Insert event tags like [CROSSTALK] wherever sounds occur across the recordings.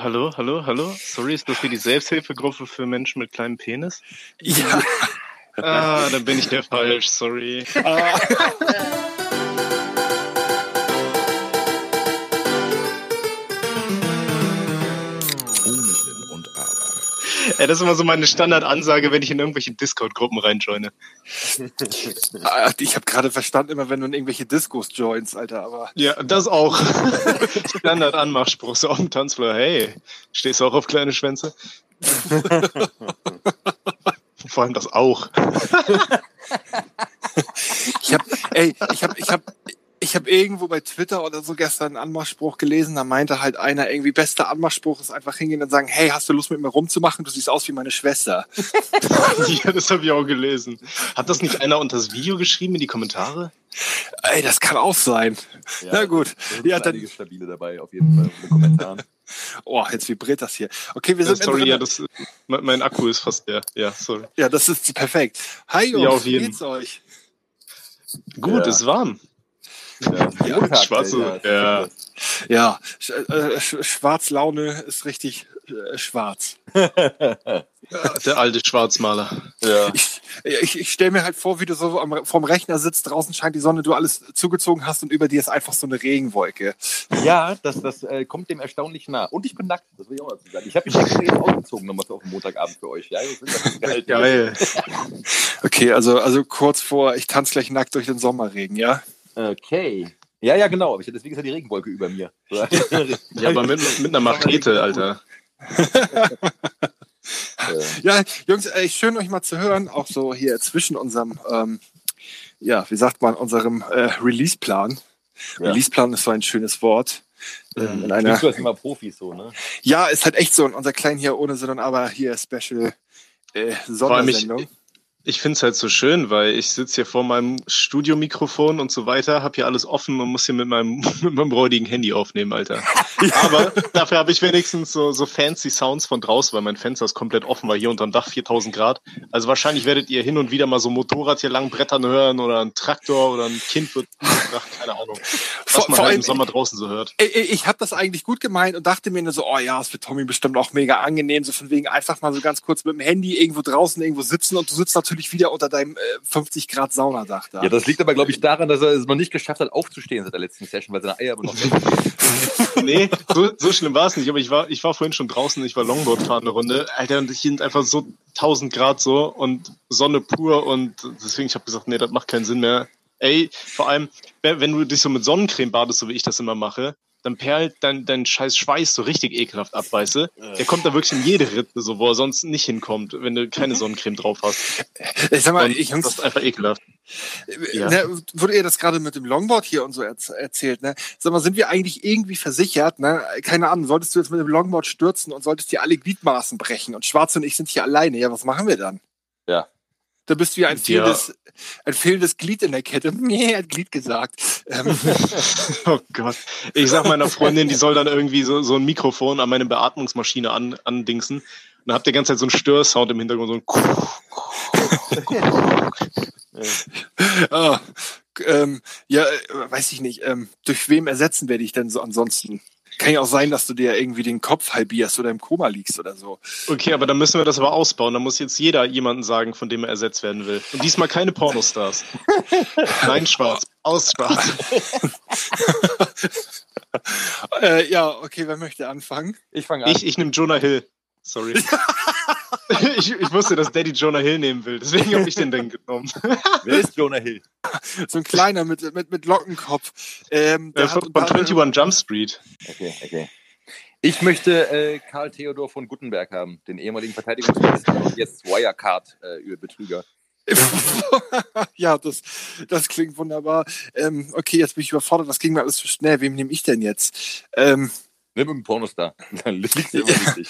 Hallo, hallo, hallo? Sorry, ist das hier die Selbsthilfegruppe für Menschen mit kleinem Penis? Ja. Ah, dann bin ich der falsch, sorry. Ah. [LAUGHS] Ey, das ist immer so meine Standardansage, wenn ich in irgendwelche Discord-Gruppen reinjoine. Ah, Ich habe gerade verstanden, immer wenn du in irgendwelche Discos joins, Alter, aber. Ja, das auch. [LAUGHS] Standard-Anmachspruch, so auf dem Tanzfloor. Hey, stehst du auch auf kleine Schwänze? [LAUGHS] Vor allem das auch. Ich habe, ey, ich habe, ich habe, ich habe irgendwo bei Twitter oder so gestern einen Anmachspruch gelesen. Da meinte halt einer irgendwie bester Anmachspruch ist einfach hingehen und sagen, hey, hast du Lust mit mir rumzumachen? Du siehst aus wie meine Schwester. [LAUGHS] Ja, das habe ich auch gelesen. Hat das nicht einer unter das Video geschrieben in die Kommentare? Ey, das kann auch sein. Ja, Na gut. Sind Ja, dann- einige stabile dabei, auf jeden Fall, in den Kommentaren. [LAUGHS] Oh, jetzt vibriert das hier. Okay, wir Ja, sind sorry, ja, das, mein mein Akku ist fast leer. Ja, sorry. ja, das ist perfekt. Hi Jungs, Ja, auf wie jeden. geht's euch? Gut, Ja. ist warm. Ja, [LAUGHS] Ja, Montag, schwarze- Alter. ja. Ja, äh, Sch Schwarzlaune ist richtig äh, schwarz. [LAUGHS] Der alte Schwarzmaler. ja. Ich, ich, ich stelle mir halt vor, wie du so am, vorm Rechner sitzt, draußen scheint die Sonne, du alles zugezogen hast und über dir ist einfach so eine Regenwolke. ja, das, das äh, kommt dem erstaunlich nah. Und ich bin nackt, das will ich auch dazu sagen. Ich habe mich extra jetzt ausgezogen nochmal auf den Montagabend für euch. Ja. Geil. Okay, also, also kurz vor, ich tanze gleich nackt durch den Sommerregen, ja? Okay. Ja, ja, genau. Aber ich, deswegen ist ja die Regenwolke über mir. [LAUGHS] Ja, aber mit, mit einer Machete, Alter. [LAUGHS] Ja, Jungs, ey, schön euch mal zu hören, auch so hier zwischen unserem, ähm, ja, wie sagt man, unserem äh, Release-Plan. Ja. Release-Plan ist so ein schönes Wort. Ähm, in einer, Bist du immer Profis so, ne? ja, ist halt echt so, und unser Klein hier ohne Sinn und Aber hier Special äh, allem ich- Ich find's halt so schön, weil ich sitze hier vor meinem Studiomikrofon und so weiter, hab hier alles offen und muss hier mit meinem, [LAUGHS] mit meinem räudigen Handy aufnehmen, Alter. [LAUGHS] Aber dafür habe ich wenigstens so, so fancy Sounds von draußen, weil mein Fenster ist komplett offen, weil hier unterm Dach 4000 Grad. Also wahrscheinlich werdet ihr hin und wieder mal so Motorrad hier lang brettern hören oder ein Traktor oder ein Kind wird [LAUGHS] umgebracht, keine Ahnung. Was Vor- man vor halt im Sommer draußen so hört. Ich, ich habe das eigentlich gut gemeint und dachte mir nur so, oh ja, es wird Tommy bestimmt auch mega angenehm, so von wegen einfach mal so ganz kurz mit dem Handy irgendwo draußen irgendwo sitzen und du sitzt natürlich wieder unter deinem äh, 50 Grad Saunadach da. Ja, das liegt aber, glaube ich, daran, dass er es noch nicht geschafft hat, aufzustehen seit der letzten Session, weil seine Eier aber noch [LAUGHS] Nee, so, so schlimm war es nicht, aber ich war, ich war vorhin schon draußen, ich war Longboard fahren eine Runde. Alter, und hier sind einfach so 1000 Grad so und Sonne pur und deswegen, ich habe gesagt, nee, das macht keinen Sinn mehr. Ey, vor allem, wenn, wenn du dich so mit Sonnencreme badest, so wie ich das immer mache, dann perlt dein, dein scheiß Schweiß so richtig ekelhaft ab, weißt du? Der kommt da wirklich in jede Ritze, so, wo er sonst nicht hinkommt, wenn du keine Sonnencreme drauf hast. ich sag mal, Und ich, das ist einfach ekelhaft. ja. ne, wurde ihr das gerade mit dem Longboard hier und so erz erzählt, ne? Sag mal, sind wir eigentlich irgendwie versichert, ne? Keine Ahnung, solltest du jetzt mit dem Longboard stürzen und solltest dir alle Gliedmaßen brechen und Schwarz und ich sind hier alleine, ja, was machen wir dann? Ja. Da bist du ja ein Ja. fehlendes, ein fehlendes Glied in der Kette. [LAUGHS] Nee, er hat Glied gesagt. Ähm, [LAUGHS] Oh Gott. Ich sag meiner Freundin, die soll dann irgendwie so, so ein Mikrofon an meine Beatmungsmaschine an, andingsen. Und dann habt ihr die ganze Zeit so einen Störsound im Hintergrund, so ein [LAUGHS] Ah, ähm, ja, äh, weiß ich nicht. Ähm, durch wem ersetzen wir dich denn so ansonsten? Kann ja auch sein, dass du dir irgendwie den Kopf halbierst oder im Koma liegst oder so. Okay, aber dann müssen wir das aber ausbauen. Da muss jetzt jeder jemanden sagen, von dem er ersetzt werden will. Und diesmal keine Pornostars. [LAUGHS] Nein, schwarz. Aus schwarz. [LAUGHS] Äh, ja, okay, wer möchte anfangen? Ich fange an. Ich, ich nehme Jonah Hill. Sorry. [LAUGHS] ich, ich wusste, dass Daddy Jonah Hill nehmen will. Deswegen habe ich den dann genommen. [LAUGHS] Wer ist Jonah Hill? So ein kleiner mit, mit, mit Lockenkopf. Ähm, der Äh, von, von anderem- 21 Jump Street. Okay, okay. Ich möchte äh, Karl Theodor von Guttenberg haben, den ehemaligen Verteidigungsminister und jetzt Wirecard-Betrüger. [LAUGHS] ja, das, das klingt wunderbar. Ähm, okay, jetzt bin ich überfordert. Das ging mir alles zu schnell. Wem nehme ich denn jetzt? Ähm, Nimm einen Pornostar. [LAUGHS] Dann liegt dir immer richtig.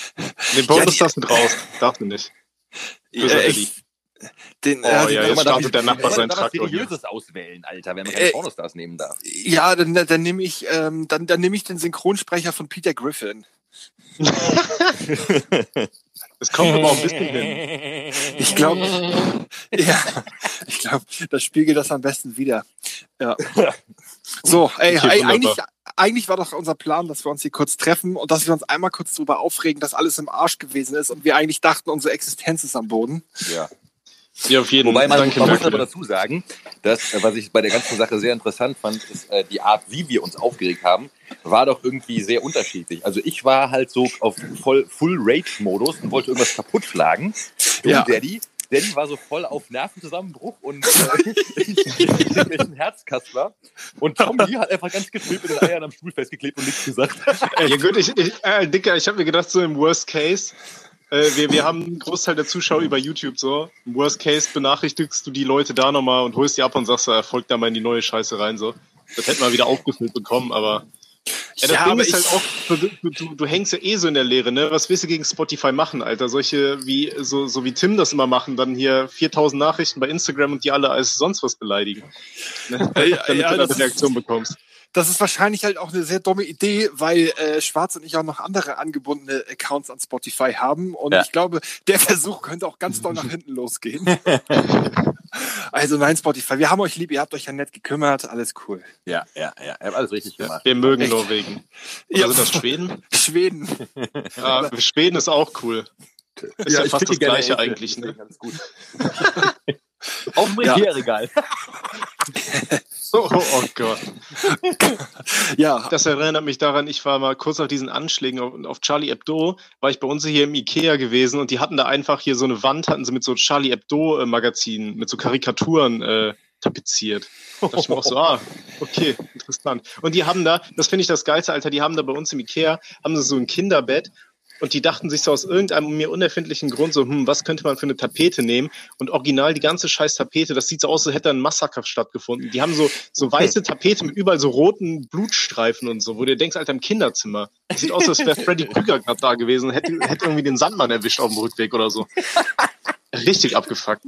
Den Pornostars sind raus. Darf man nicht. Böser ich, den, Oh, äh, ja, jetzt startet der Nachbar seinen Traktor hier. Seriöses auswählen, Alter, wenn man keine Äh, Pornostars nehmen darf. ja, dann, dann nehme ich, ähm, dann, dann nehme ich den Synchronsprecher von Peter Griffin. [LAUGHS] Es kommt aber auch ein bisschen hin. [LAUGHS] Ich glaube, ja, ich glaube, das spiegelt das am besten wieder. Ja. So, ey, Okay, eigentlich, eigentlich war doch unser Plan, dass wir uns hier kurz treffen und dass wir uns einmal kurz darüber aufregen, dass alles im Arsch gewesen ist und wir eigentlich dachten, unsere Existenz ist am Boden. Ja. Ja, auf jeden Wobei man, Danke, man muss aber dazu sagen, dass, äh, was ich bei der ganzen Sache sehr interessant fand, ist äh, die Art, wie wir uns aufgeregt haben, war doch irgendwie sehr unterschiedlich. Also ich war halt so auf voll Full Rage-Modus und wollte irgendwas kaputt schlagen. Du, Ja. Daddy, Daddy war so voll auf Nervenzusammenbruch und äh, [LAUGHS] ich, ein Herzkasper. Und Tommy hat einfach ganz gechillt mit den Eiern am Stuhl festgeklebt und nichts gesagt. [LAUGHS] Ja gut, ich, ich, äh, Dicker, ich habe mir gedacht, so im Worst Case, äh, wir, wir haben einen Großteil der Zuschauer über YouTube so. Im Worst Case benachrichtigst du die Leute da nochmal und holst die ab und sagst, er folgt da mal in die neue Scheiße rein. so. Das hätten wir wieder aufgefüllt bekommen, aber. Ja, das Ja, Ding ist halt auch, du, du, du, hängst ja eh so in der Leere, ne? Was willst du gegen Spotify machen, Alter? Solche wie, so, so wie Tim das immer machen, dann hier 4000 Nachrichten bei Instagram und die alle als sonst was beleidigen. Ne? Damit ja, du eine Reaktion bekommst. Das ist wahrscheinlich halt auch eine sehr dumme Idee, weil äh, Schwarz und ich auch noch andere angebundene Accounts an Spotify haben. Und Ja. ich glaube, der Versuch könnte auch ganz doll nach hinten losgehen. [LAUGHS] also nein, Spotify, wir haben euch lieb, ihr habt euch ja nett gekümmert, alles cool. Ja, ja, ja. Er hat alles richtig gemacht. Wir mögen Echt? Norwegen. Oder Ja. sind das Schweden? [LAUGHS] Schweden. [LAUGHS] Ja, Schweden ist auch cool. Ist ja, ich fast das gleiche eigentlich. Ne? Alles gut. Auf dem Ja. Ikea-Regal. [LAUGHS] Oh, oh, Gott. [LAUGHS] Ja, Das erinnert mich daran, ich war mal kurz nach diesen Anschlägen auf, auf Charlie Hebdo, war ich bei uns hier im Ikea gewesen und die hatten da einfach hier so eine Wand, hatten sie mit so Charlie Hebdo-Magazinen, mit so Karikaturen äh, tapeziert. Da dachte ich mir auch so, ah, okay, interessant. Und die haben da, das finde ich das Geilste, Alter, die haben da bei uns im Ikea, haben sie so ein Kinderbett und die dachten sich so aus irgendeinem mir unerfindlichen Grund so, hm, was könnte man für eine Tapete nehmen? Und original die ganze scheiß Tapete, das sieht so aus, als hätte ein Massaker stattgefunden. Die haben so, so weiße Tapete mit überall so roten Blutstreifen und so, wo du denkst, Alter, im Kinderzimmer. Das sieht aus, als wäre Freddy Krüger gerade da gewesen und hätte, hätte irgendwie den Sandmann erwischt auf dem Rückweg oder so. Richtig abgefuckt.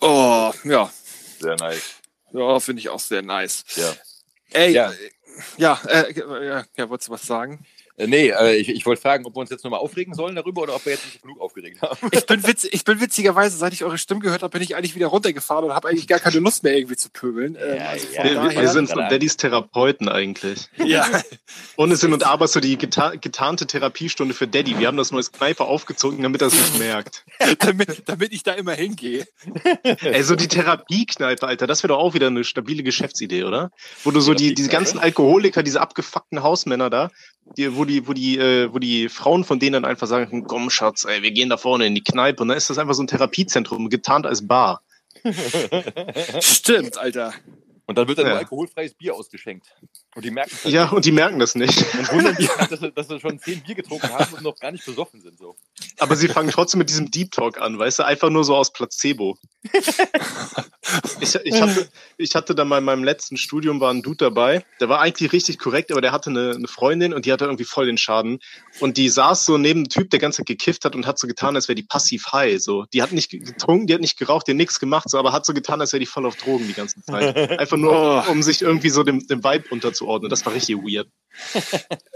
oh, ja. Sehr nice. Ja, finde ich auch sehr nice. Ja. Ey, Ja. ja, ja, äh, ja, ja wolltest du was sagen? Äh, nee, äh, ich, ich wollte fragen, ob wir uns jetzt nochmal aufregen sollen darüber oder ob wir jetzt nicht genug aufgeregt haben. Ich bin, witz, ich bin witzigerweise, seit ich eure Stimme gehört habe, bin ich eigentlich wieder runtergefahren und habe eigentlich gar keine Lust mehr irgendwie zu pöbeln. Ähm, Ja, also ja. Wir, wir sind so Daddys Therapeuten eigentlich. ja, [LAUGHS] Ohne Sinn und Aber so die geta getarnte Therapiestunde für Daddy. Wir haben das neues Kneipe aufgezogen, damit er es nicht merkt. [LAUGHS] damit, damit ich da immer hingehe. [LAUGHS] Ey, so die Therapiekneipe, Alter, das wäre doch auch wieder eine stabile Geschäftsidee, oder? Wo du so die, diese ganzen Alkoholiker, diese abgefuckten Hausmänner da, die, wo die, wo die, äh, wo die Frauen von denen dann einfach sagen, komm Schatz, ey, wir gehen da vorne in die Kneipe und dann ist das einfach so ein Therapiezentrum, getarnt als Bar. [LAUGHS] Stimmt, Alter. Und dann wird dann Ja. nur alkoholfreies Bier ausgeschenkt. Und die merken es Ja, und die merken das nicht. und wundern sich, dass, sie- dass sie schon zehn Bier getrunken haben und noch gar nicht besoffen sind. So. Aber sie fangen trotzdem mit diesem Deep Talk an, weißt du, einfach nur so aus Placebo. [LAUGHS] Ich, ich, hatte, ich hatte da mal in meinem letzten Studium war ein Dude dabei, der war eigentlich richtig korrekt, aber der hatte eine, eine Freundin und die hatte irgendwie voll den Schaden. Und die saß so neben einem Typ, der ganz Zeit gekifft hat und hat so getan, als wäre die passiv high. So. Die hat nicht getrunken, die hat nicht geraucht, die hat nichts gemacht, so, aber hat so getan, als wäre die voll auf Drogen die ganze Zeit. Einfach nur, Oh. um sich irgendwie so dem, dem Vibe unterzuordnen. Das war richtig weird.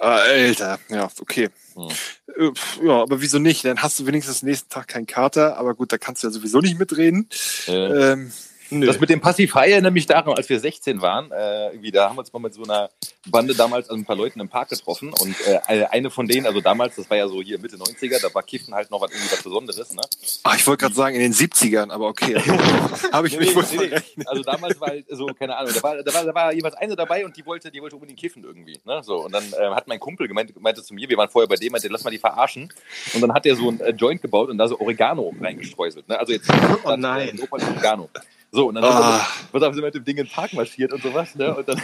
Ah, Alter, ja, okay. Hm. Ja, aber wieso nicht? Dann hast du wenigstens nächsten Tag keinen Kater, aber gut, da kannst du ja sowieso nicht mitreden. Äh, Ähm, Nö. Das mit dem Passiv High erinnert mich daran, als wir 16 waren. Äh, irgendwie, da haben wir uns mal mit so einer Bande damals, also ein paar Leuten im Park getroffen. Und äh, eine von denen, also damals, das war ja so hier Mitte 90er, da war Kiffen halt noch was, irgendwie was Besonderes. Ne? ah, ich wollte gerade sagen, in den 70ern, aber okay. [LAUGHS] Habe ich Nee, mich wohl nee, nee. Also damals war halt so, keine Ahnung, da war, da war, da war jeweils eine dabei und die wollte, die wollte unbedingt kiffen irgendwie. Ne? So, und dann äh, hat mein Kumpel gemeint, meinte zu mir, wir waren vorher bei dem, meinte, lass mal die verarschen. Und dann hat er so ein äh, Joint gebaut und da so Oregano reingestreuselt. Ne? Also jetzt Oh nein. Opa Oregano. So, und dann Ah. sind wir, was haben sie mit dem Ding in den Park marschiert und sowas, ne? Und dann, [LAUGHS]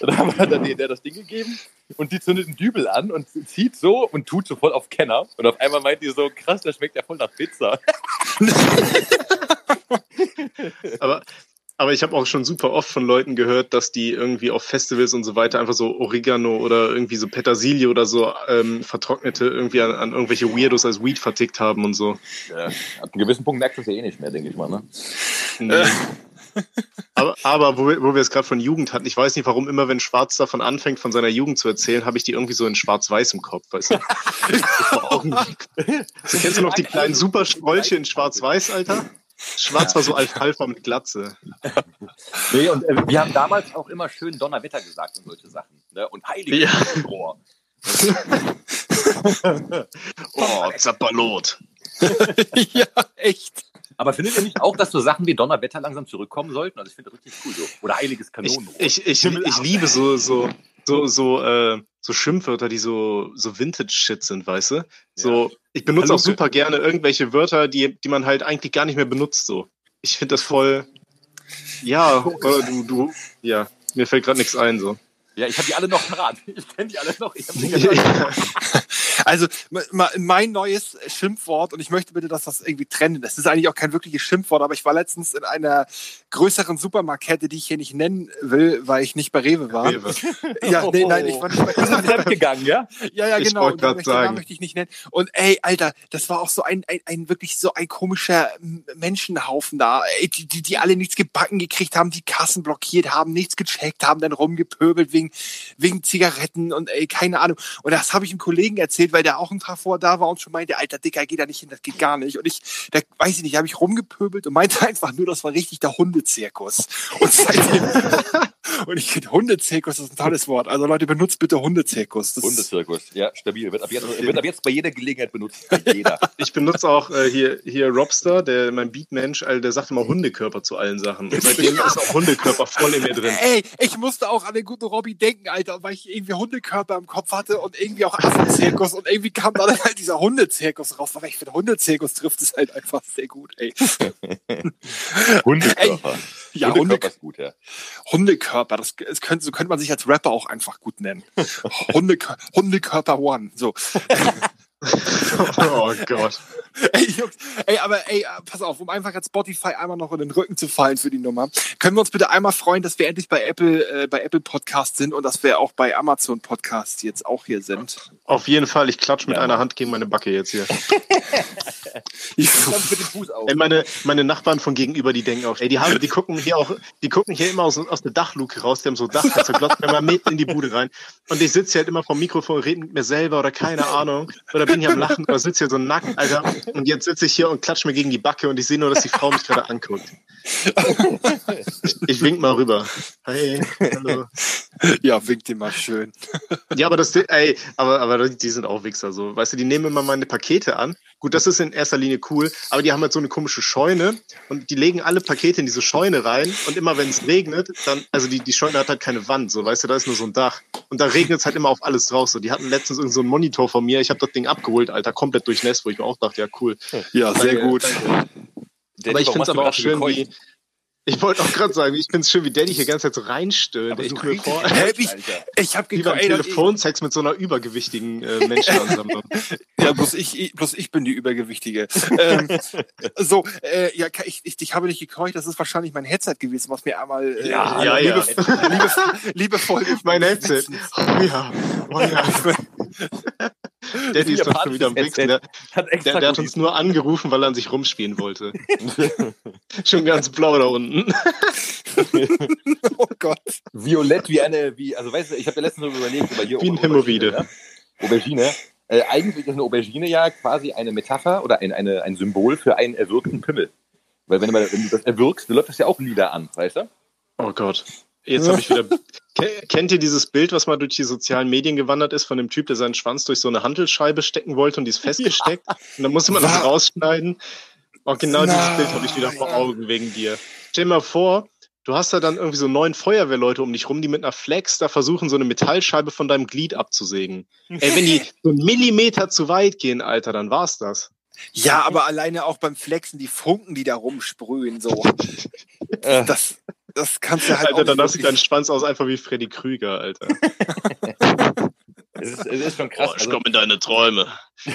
dann haben wir dann der, der das Ding gegeben und die zündet einen Dübel an und zieht so und tut so voll auf Kenner. Und auf einmal meint die so, krass, das schmeckt ja voll nach Pizza. [LAUGHS] Aber, aber ich habe auch schon super oft von Leuten gehört, dass die irgendwie auf Festivals und so weiter einfach so Oregano oder irgendwie so Petersilie oder so ähm, vertrocknete irgendwie an, an irgendwelche Weirdos als Weed vertickt haben und so. Ja, ab einem gewissen Punkt merkst du es ja eh nicht mehr, denke ich mal, ne? Nee. aber, aber wo wir, wo wir es gerade von Jugend hatten, ich weiß nicht, warum immer, wenn Schwarz davon anfängt, von seiner Jugend zu erzählen, habe ich die irgendwie so in Schwarz-Weiß im Kopf, weißt du? [LAUGHS] So, kennst du noch die kleinen Superstrolche in Schwarz-Weiß, Alter? Schwarz war so [LAUGHS] Alfalfa mit Glatze. Nee, und äh, wir haben damals auch immer schön Donnerwetter gesagt und solche Sachen. Ne? Und heilige Ja. Rohr. [LAUGHS] Oh, Zappalot. [LAUGHS] ja, echt. Aber findet ihr nicht auch, dass so Sachen wie Donnerwetter langsam zurückkommen sollten? Also ich finde das richtig cool so. Oder heiliges Ich, Kanonenrohr. ich, ich, ich liebe so, so, so, so, äh, so Schimpfwörter, die so, so Vintage-Shit sind, weißt du? So, ich benutze Hallo, auch super gerne irgendwelche Wörter, die, die man halt eigentlich gar nicht mehr benutzt, so. Ich finde das voll, ja, [LAUGHS] äh, du, du, ja, mir fällt gerade nichts ein, so. Ja, ich habe die alle noch parat. [LAUGHS] Ich kenne die alle noch. Ich hab die. [LAUGHS] Ja. Also mein neues Schimpfwort, und ich möchte bitte, dass das irgendwie trennt. Das ist eigentlich auch kein wirkliches Schimpfwort, aber ich war letztens in einer größeren Supermarktkette, die ich hier nicht nennen will, weil ich nicht bei Rewe war. Rewe. Ja, [LAUGHS] nee, nein, ich war nicht bei Wir sind fremdgegangen, ja? Ja, ja, Ich genau. wollte Und möchte- sagen. möchte ich nicht nennen. Und ey, Alter, das war auch so ein, ein, ein wirklich so ein komischer Menschenhaufen da, ey, die, die, die alle nichts gebacken gekriegt haben, die Kassen blockiert haben, nichts gecheckt haben, dann rumgepöbelt wegen, wegen Zigaretten und ey, keine Ahnung. Und das habe ich einem Kollegen erzählt, weil der auch einen Tag vorher da war und schon meinte, alter Dicker, geh da nicht hin, das geht gar nicht. Und ich, da weiß ich nicht, habe ich rumgepöbelt und meinte [LAUGHS] einfach nur, das war richtig der Hundezirkus. Und seitdem, [LAUGHS] und ich finde, Hundezirkus ist ein tolles Wort. Also Leute, benutzt bitte Hundezirkus. Das Bundeszirkus. Ja, stabil. Wird ab, jetzt, wird ab jetzt bei jeder Gelegenheit benutzt. Bei Jeder. [LAUGHS] Ich benutze auch äh, hier, hier Robster, der mein Beatmensch, also der sagt immer Hundekörper zu allen Sachen. Und bei dem ist auch Hundekörper voll in mir drin. Ey, ich musste auch an den guten Robby denken, Alter, weil ich irgendwie Hundekörper im Kopf hatte und irgendwie auch Affenzirkus und irgendwie kam dann halt dieser Hundezirkus raus. Aber ich finde, Hundezirkus trifft es halt einfach sehr gut, ey. [LAUGHS] Hundekörper. Ja, Hundekörper Hunde, ist gut, ja. Hundekörper, das, das könnte, so könnte man sich als Rapper auch einfach gut nennen. Hundekör, Hundekörper One, so. Oh Gott. [LAUGHS] Ey, Jungs, ey, aber ey, pass auf, um einfach jetzt Spotify einmal noch in den Rücken zu fallen für die Nummer, können wir uns bitte einmal freuen, dass wir endlich bei Apple, äh, bei Apple Podcast sind und dass wir auch bei Amazon Podcast jetzt auch hier sind. Auf jeden Fall, ich klatsche mit Ja. einer Hand gegen meine Backe jetzt hier. [LAUGHS] Dann mit dem Fuß auf. Ey, meine, meine Nachbarn von gegenüber, die denken auch, ey, die haben, die gucken hier auch, die gucken hier immer aus, aus der Dachluke raus, die haben so Dachfenster, glotzen immer mit in die Bude rein. Und ich sitze hier halt immer vom Mikrofon, rede mit mir selber oder keine Ahnung. Oder bin hier am Lachen oder sitze hier so nackt, Alter. Und jetzt sitze ich hier und klatsche mir gegen die Backe und ich sehe nur, dass die Frau mich gerade anguckt. Ich, ich wink mal rüber. Hey, hallo. Ja, winkt dir mal schön. Ja, aber das, ey, aber, aber die sind auch Wichser, so. Weißt du, die nehmen immer meine Pakete an. Gut, das ist in erster Linie cool, aber die haben halt so eine komische Scheune und die legen alle Pakete in diese Scheune rein und immer wenn es regnet, dann, also die, die Scheune hat halt keine Wand, so, weißt du, da ist nur so ein Dach. Und da regnet es halt immer auf alles drauf, so. Die hatten letztens irgend so einen Monitor von mir, ich habe das Ding abgeholt, Alter, komplett durchnässt, wo ich mir auch dachte, ja, cool. Ja, sehr Danke, gut. danke. Daddy, aber ich finde es aber auch schön, wie, ich wollte auch gerade sagen, ich finde es schön, wie Daddy hier Zeit so reinstöhnt. Ich vor, Hä, ich-. Ich habe wie beim Telefonsex mit so einer übergewichtigen äh, [LAUGHS] Menschenansammlung. Ja, bloß ich, ich, bloß ich bin die Übergewichtige. ähm, [LAUGHS] so, äh, ja, ich, ich, ich habe nicht gekeucht, das ist wahrscheinlich mein Headset gewesen, was mir einmal äh, Ja, ja, ja. liebe, liebe, liebevoll [LAUGHS] Mein Headset. Oh ja, oh ja. [LAUGHS] Daddy ist doch schon wieder am Wichsen. Der, Hat extra der, der hat uns nur angerufen, weil er an sich rumspielen wollte. [LAUGHS] schon ganz blau da unten. [LAUGHS] Oh Gott. violett wie eine, wie, also weißt du, ich habe ja letztens so überlegt, über hier Wie ein Aubergine, Hämorrhoide. Ja? Aubergine. Äh, eigentlich ist eine Aubergine ja quasi eine Metapher oder ein, eine, ein Symbol für einen erwürgten Pimmel. Weil wenn du, mal, wenn du das erwürgst, dann läuft das ja auch lila an, weißt du? Oh Gott. Jetzt habe ich wieder. Ke- Kennt ihr dieses Bild, was mal durch die sozialen Medien gewandert ist, von dem Typ, der seinen Schwanz durch so eine Handelscheibe stecken wollte und die ist festgesteckt? Und dann musste man das rausschneiden. Oh, genau dieses Nein. Bild habe ich wieder vor Augen wegen dir. Stell dir mal vor, du hast da dann irgendwie so neun Feuerwehrleute um dich rum, die mit einer Flex da versuchen, so eine Metallscheibe von deinem Glied abzusägen. [LAUGHS] Ey, wenn die so einen Millimeter zu weit gehen, Alter, dann war's das. Ja, aber alleine auch beim Flexen, die Funken, die da rumsprühen, so. [LAUGHS] Das, das kannst du halt Alter, auch dann hast du deinen Schwanz aus einfach wie Freddy Krüger, Alter. [LAUGHS] es, ist, es ist schon krass. Oh, ich Also, komm in deine Träume.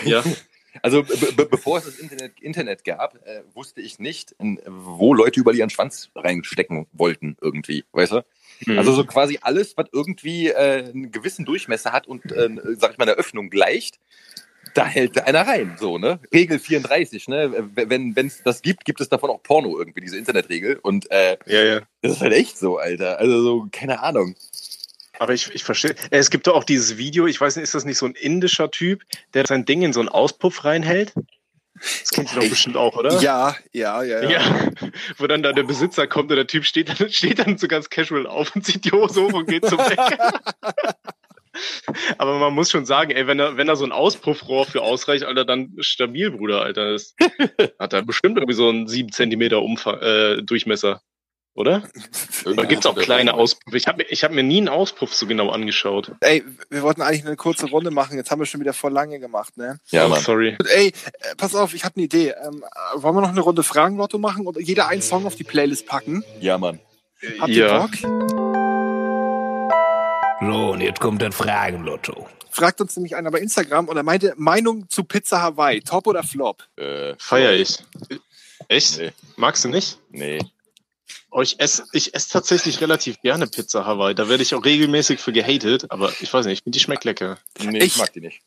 Ja. [LAUGHS] also be be bevor es das Internet, Internet gab, äh, wusste ich nicht, in, wo Leute überall ihren Schwanz reinstecken wollten irgendwie, weißt du? Mhm. Also so quasi alles, was irgendwie äh, einen gewissen Durchmesser hat und, äh, sag ich mal, eine Öffnung gleicht, da hält einer rein, so, ne? Regel 34, ne? Wenn es das gibt, gibt es davon auch Porno irgendwie, diese Internetregel. Und äh, ja, ja. das ist halt echt so, Alter. Also so, keine Ahnung. Aber ich, ich verstehe. Äh, Es gibt doch auch dieses Video, ich weiß nicht, ist das nicht so ein indischer Typ, der sein Ding in so einen Auspuff reinhält? Das kennt ihr doch bestimmt auch, oder? Ja, ja, ja, ja. Ja, [LAUGHS] wo dann da der Besitzer kommt und der Typ steht dann, [LAUGHS] steht dann so ganz casual auf und zieht die Hose hoch und geht zum [LAUGHS] Bäcker. Aber man muss schon sagen, ey, wenn da, wenn da so ein Auspuffrohr für ausreicht, Alter, dann stabil, Bruder, Alter. Das [LAUGHS] hat er bestimmt irgendwie so einen 7 Zentimeter Umfang, äh, Durchmesser. Oder? Oder gibt's auch kleine Auspuffe? Ich habe ich hab mir nie einen Auspuff so genau angeschaut. Ey, wir wollten eigentlich eine kurze Runde machen. Jetzt haben wir schon wieder voll lange gemacht, ne? Ja, Oh, Mann. sorry. Ey, äh, pass auf, ich habe eine Idee. Ähm, äh, wollen wir noch eine Runde Fragenlotto machen oder jeder einen Song auf die Playlist packen? Ja, Mann. Habt ihr Ja. Bock? So, und jetzt kommt das Fragenlotto. Fragt uns nämlich einer bei Instagram und er meinte Meinung zu Pizza Hawaii, Top oder Flop? Äh, Feier ich. Echt? Nee. Magst du nicht? Nee. Oh, ich esse ich ess tatsächlich relativ gerne Pizza Hawaii. Da werde ich auch regelmäßig für gehatet, aber ich weiß nicht, ich finde die schmeckt lecker. Nee, Ich- ich mag die nicht.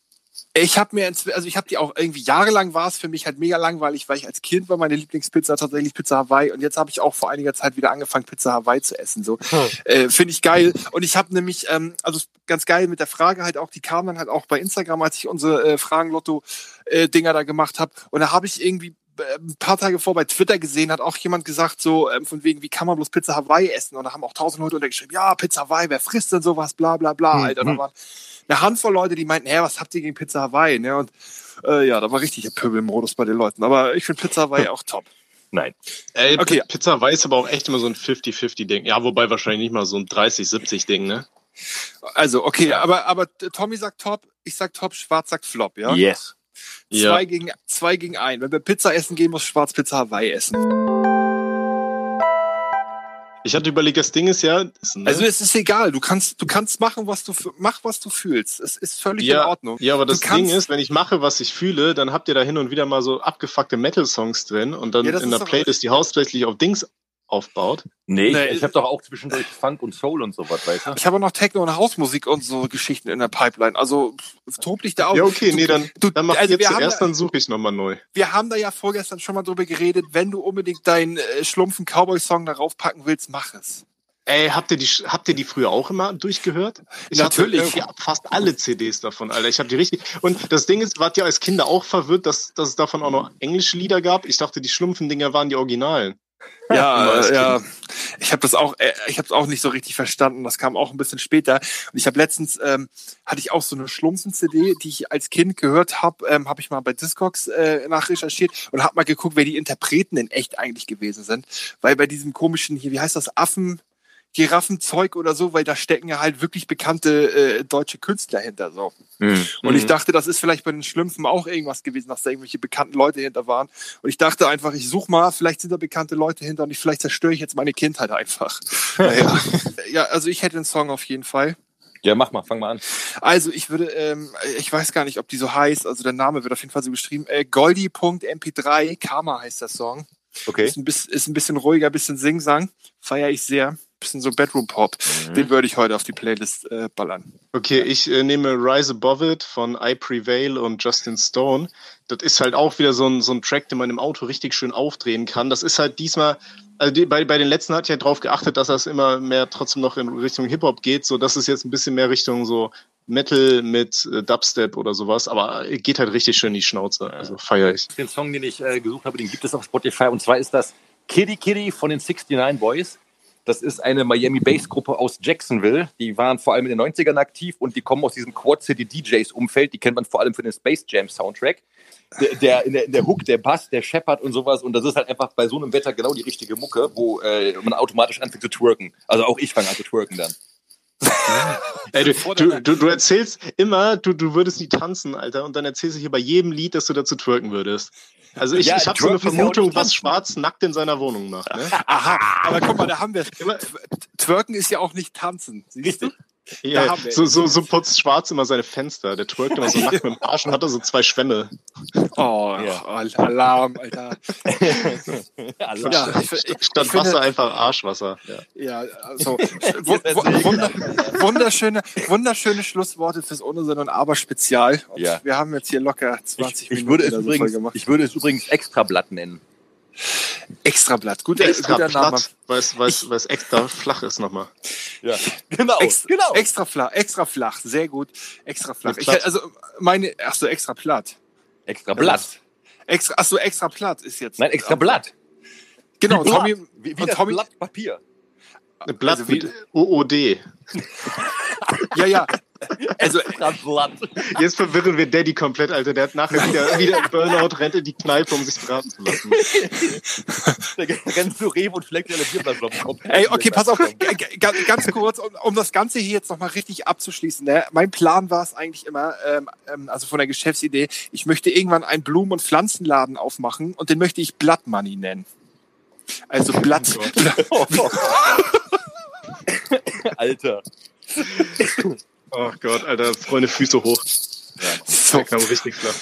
Ich habe mir, also ich habe die auch irgendwie jahrelang war es für mich halt mega langweilig, weil ich als Kind war meine Lieblingspizza tatsächlich Pizza Hawaii und jetzt habe ich auch vor einiger Zeit wieder angefangen Pizza Hawaii zu essen. So. Äh, finde ich geil. Und ich habe nämlich, ähm, also ganz geil mit der Frage halt auch, die kam dann halt auch bei Instagram, als ich unsere äh, Fragenlotto äh, Dinger da gemacht habe und da habe ich irgendwie ein paar Tage vor bei Twitter gesehen, hat auch jemand gesagt, so ähm, von wegen, wie kann man bloß Pizza Hawaii essen? Und da haben auch tausend Leute untergeschrieben, ja, Pizza Hawaii, wer frisst denn sowas, bla bla bla, Alter. Da waren eine Handvoll Leute, die meinten, hä, was habt ihr gegen Pizza Hawaii? Ne? Und äh, ja, da war richtig der Pöbelmodus bei den Leuten. Aber ich finde Pizza Hawaii auch top. Nein. Ey, Okay. okay. Pizza Hawaii ist aber auch echt immer so ein 50-50-Ding. Ja, wobei wahrscheinlich nicht mal so ein 30-70-Ding, ne? Also, okay, aber, aber Tommy sagt top, ich sag top, Schwarz sagt flop, ja? Yes. Ja. Zwei, gegen, zwei gegen ein. Wenn wir Pizza essen gehen, muss Schwarz Pizza Hawaii essen. Ich hatte überlegt, das Ding ist ja. Ist, ne? Also es ist egal, du kannst, du kannst machen, was du mach, was du fühlst. Es ist völlig in ja, Ordnung. ja, aber das Du Ding ist, wenn ich mache, was ich fühle, dann habt ihr da hin und wieder mal so abgefuckte Metal-Songs drin und dann Ja, in der Playlist, die hauptsächlich auf Dings aufbaut. Nee, Nee, ich, ich habe doch auch zwischendurch Funk und Soul und sowas, weißt du? Ich habe auch noch Techno und Hausmusik und so Geschichten in der Pipeline. Also tob dich da auf. Ja, okay, Du- nee, dann, du, dann mach also jetzt zuerst, da- dann suche ich nochmal neu. wir haben da ja vorgestern schon mal drüber geredet, wenn du unbedingt deinen äh, schlumpfen Cowboy-Song darauf packen willst, mach es. Ey, habt ihr die, habt ihr die früher auch immer durchgehört? Ich Natürlich. Hatte irgendwie fast alle CDs davon, Alter. Ich habe die richtig. Und das Ding ist, wart ihr als Kinder auch verwirrt, dass, dass es davon auch noch englische Lieder gab? Ich dachte, die Schlumpfen-Dinger waren die Originalen. [LAUGHS] Ja, äh, ja. Ich habe das auch, äh, ich habe es auch nicht so richtig verstanden. Das kam auch ein bisschen später. Und ich habe letztens ähm, hatte ich auch so eine Schlumpfen-CD, die ich als Kind gehört habe, ähm, habe ich mal bei Discogs äh, nachrecherchiert und habe mal geguckt, wer die Interpreten denn echt eigentlich gewesen sind. Weil bei diesem komischen hier, wie heißt das, Affen, Giraffenzeug oder so, weil da stecken ja halt wirklich bekannte äh, deutsche Künstler hinter so. Und ich Mhm. dachte, das ist vielleicht bei den Schlümpfen auch irgendwas gewesen, dass da irgendwelche bekannten Leute hinter waren. Und ich dachte einfach, ich suche mal, vielleicht sind da bekannte Leute hinter und ich, vielleicht zerstöre ich jetzt meine Kindheit einfach. [LAUGHS] Naja. ja, also ich hätte einen Song auf jeden Fall. Ja, mach mal, fang mal an. Also ich würde, ähm, ich weiß gar nicht, ob die so heißt, also der Name wird auf jeden Fall so geschrieben. Äh, Goldie.mp3, Karma heißt der Song. Okay. Ist ein, bisschen, ist ein bisschen ruhiger, bisschen Sing-Sang. Feiere ich sehr. Bisschen so Bedroom-Pop. Den würde ich heute auf die Playlist äh, ballern. Okay, ich äh, nehme Rise Above It von I Prevail und Justin Stone. Das ist halt auch wieder so ein, so ein Track, den man im Auto richtig schön aufdrehen kann. Das ist halt diesmal, also die, bei, bei den letzten hatte ich ja darauf geachtet, dass das immer mehr trotzdem noch in Richtung Hip-Hop geht. So, das ist jetzt ein bisschen mehr Richtung so Metal mit äh, Dubstep oder sowas, aber äh, geht halt richtig schön in die Schnauze. Also feiere ich. Den Song, den ich äh, gesucht habe, den gibt es auf Spotify und zwar ist das Kitty Kitty von den 69 Boys. Das ist eine Miami Bass Gruppe aus Jacksonville. Die waren vor allem in den 90ern aktiv und die kommen aus diesem Quad City DJs Umfeld. Die kennt man vor allem für den Space Jam Soundtrack. Der, der, in, der, in der Hook, der Bass, der Shepard und sowas. Und das ist halt einfach bei so einem Wetter genau die richtige Mucke, wo äh, man automatisch anfängt zu twerken. Also auch ich fange an zu twerken dann. Ey, du, du, du, du erzählst immer, du, du würdest nie tanzen, Alter, und dann erzählst du hier bei jedem Lied, dass du dazu twerken würdest. Also ich, Ja, ich habe so eine ja Vermutung, was. Schwarz nackt in seiner Wohnung macht. Ne? Aha, aber guck mal, da haben wir es. Twerken ist ja auch nicht tanzen. Siehst du? Ja, so, so, so putzt Schwarz immer seine Fenster. Der twerkt immer so [LAUGHS] nackt mit dem Arsch und hat da so zwei Schwämme. Oh, Ja. Alarm, Alter. Also, [LAUGHS] Ja, ich, ich, Statt ich Wasser finde, einfach Arschwasser. Ja. ja, also [LAUGHS] wu- wunder, wunderschöne, wunderschöne Schlussworte fürs Unsinn und Aber Spezial. Und Ja. Wir haben jetzt hier locker 20 ich, ich, Minuten würde so übrigens, gemacht. ich würde es übrigens Extrablatt nennen. Extrablatt, guter, Extra guter Name. platt, weil es- weil es weil es extra flach ist nochmal. Ja, genau. Ex, genau. Extra flach, extra flach, sehr gut. Extra flach. Ich, also meine, ach so, extra platt. Extrablatt. Extra, ach so, extra Platt ist jetzt. Nein, extra Blatt. Genau, Blatt. Tommy. Wie, wie Tommy Blatt Papier. Blatt Also wie OOD. ja, ja. [LAUGHS] Also, Blatt. Jetzt verwirren wir Daddy komplett, Alter. Der hat nachher wieder, wieder im Burnout, rennt in die Kneipe, um sich beraten zu lassen. [LAUGHS] Der rennt zu Rewe und schlägt dir eine Bierflasche auf den Kopf. ey, okay, pass auf, ganz kurz, um, um das Ganze hier jetzt nochmal richtig abzuschließen. Ne? Mein Plan war es eigentlich immer, ähm, ähm, also von der Geschäftsidee, ich möchte irgendwann einen Blumen- und Pflanzenladen aufmachen und den möchte ich Blood Money nennen. Also Blatt. [LAUGHS] Alter. Oh Gott, Alter, Freunde, Füße hoch. so, Der kam richtig flach.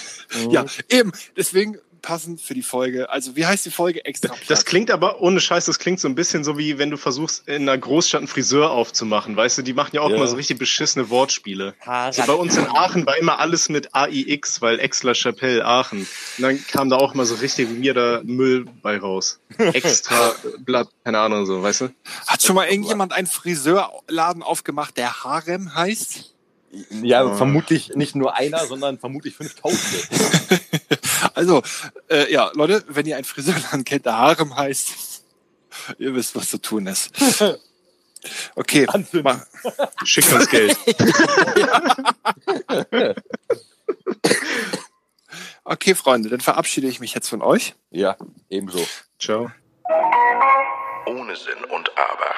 ja, eben. Deswegen passend für die Folge. Also, wie heißt die Folge? Extra Platt. Das klingt aber, ohne Scheiß, das klingt so ein bisschen so wie, wenn du versuchst, in einer Großstadt einen Friseur aufzumachen. Weißt du, die machen ja auch Ja. immer so richtig beschissene Wortspiele. Fahrrad- So bei uns in Aachen war immer alles mit AIX, weil Aix-la-Chapelle Aachen. Und dann kam da auch mal so richtig weirder Müll bei raus. [LAUGHS] Extra Blatt, keine Ahnung, so, weißt du? Hat schon mal irgendjemand einen Friseurladen aufgemacht, der Harem heißt? Ja, Oh. vermutlich nicht nur einer, sondern vermutlich 5000. [LAUGHS] Also, äh, ja, Leute, wenn ihr einen Friseurladen kennt, der Harem heißt, [LAUGHS] ihr wisst, was zu tun ist. [LAUGHS] Okay, mal, [LAUGHS] Schickt uns Geld. okay, Freunde, dann verabschiede ich mich jetzt von euch. Ja, ebenso. Ciao. Ohne Sinn und Aber.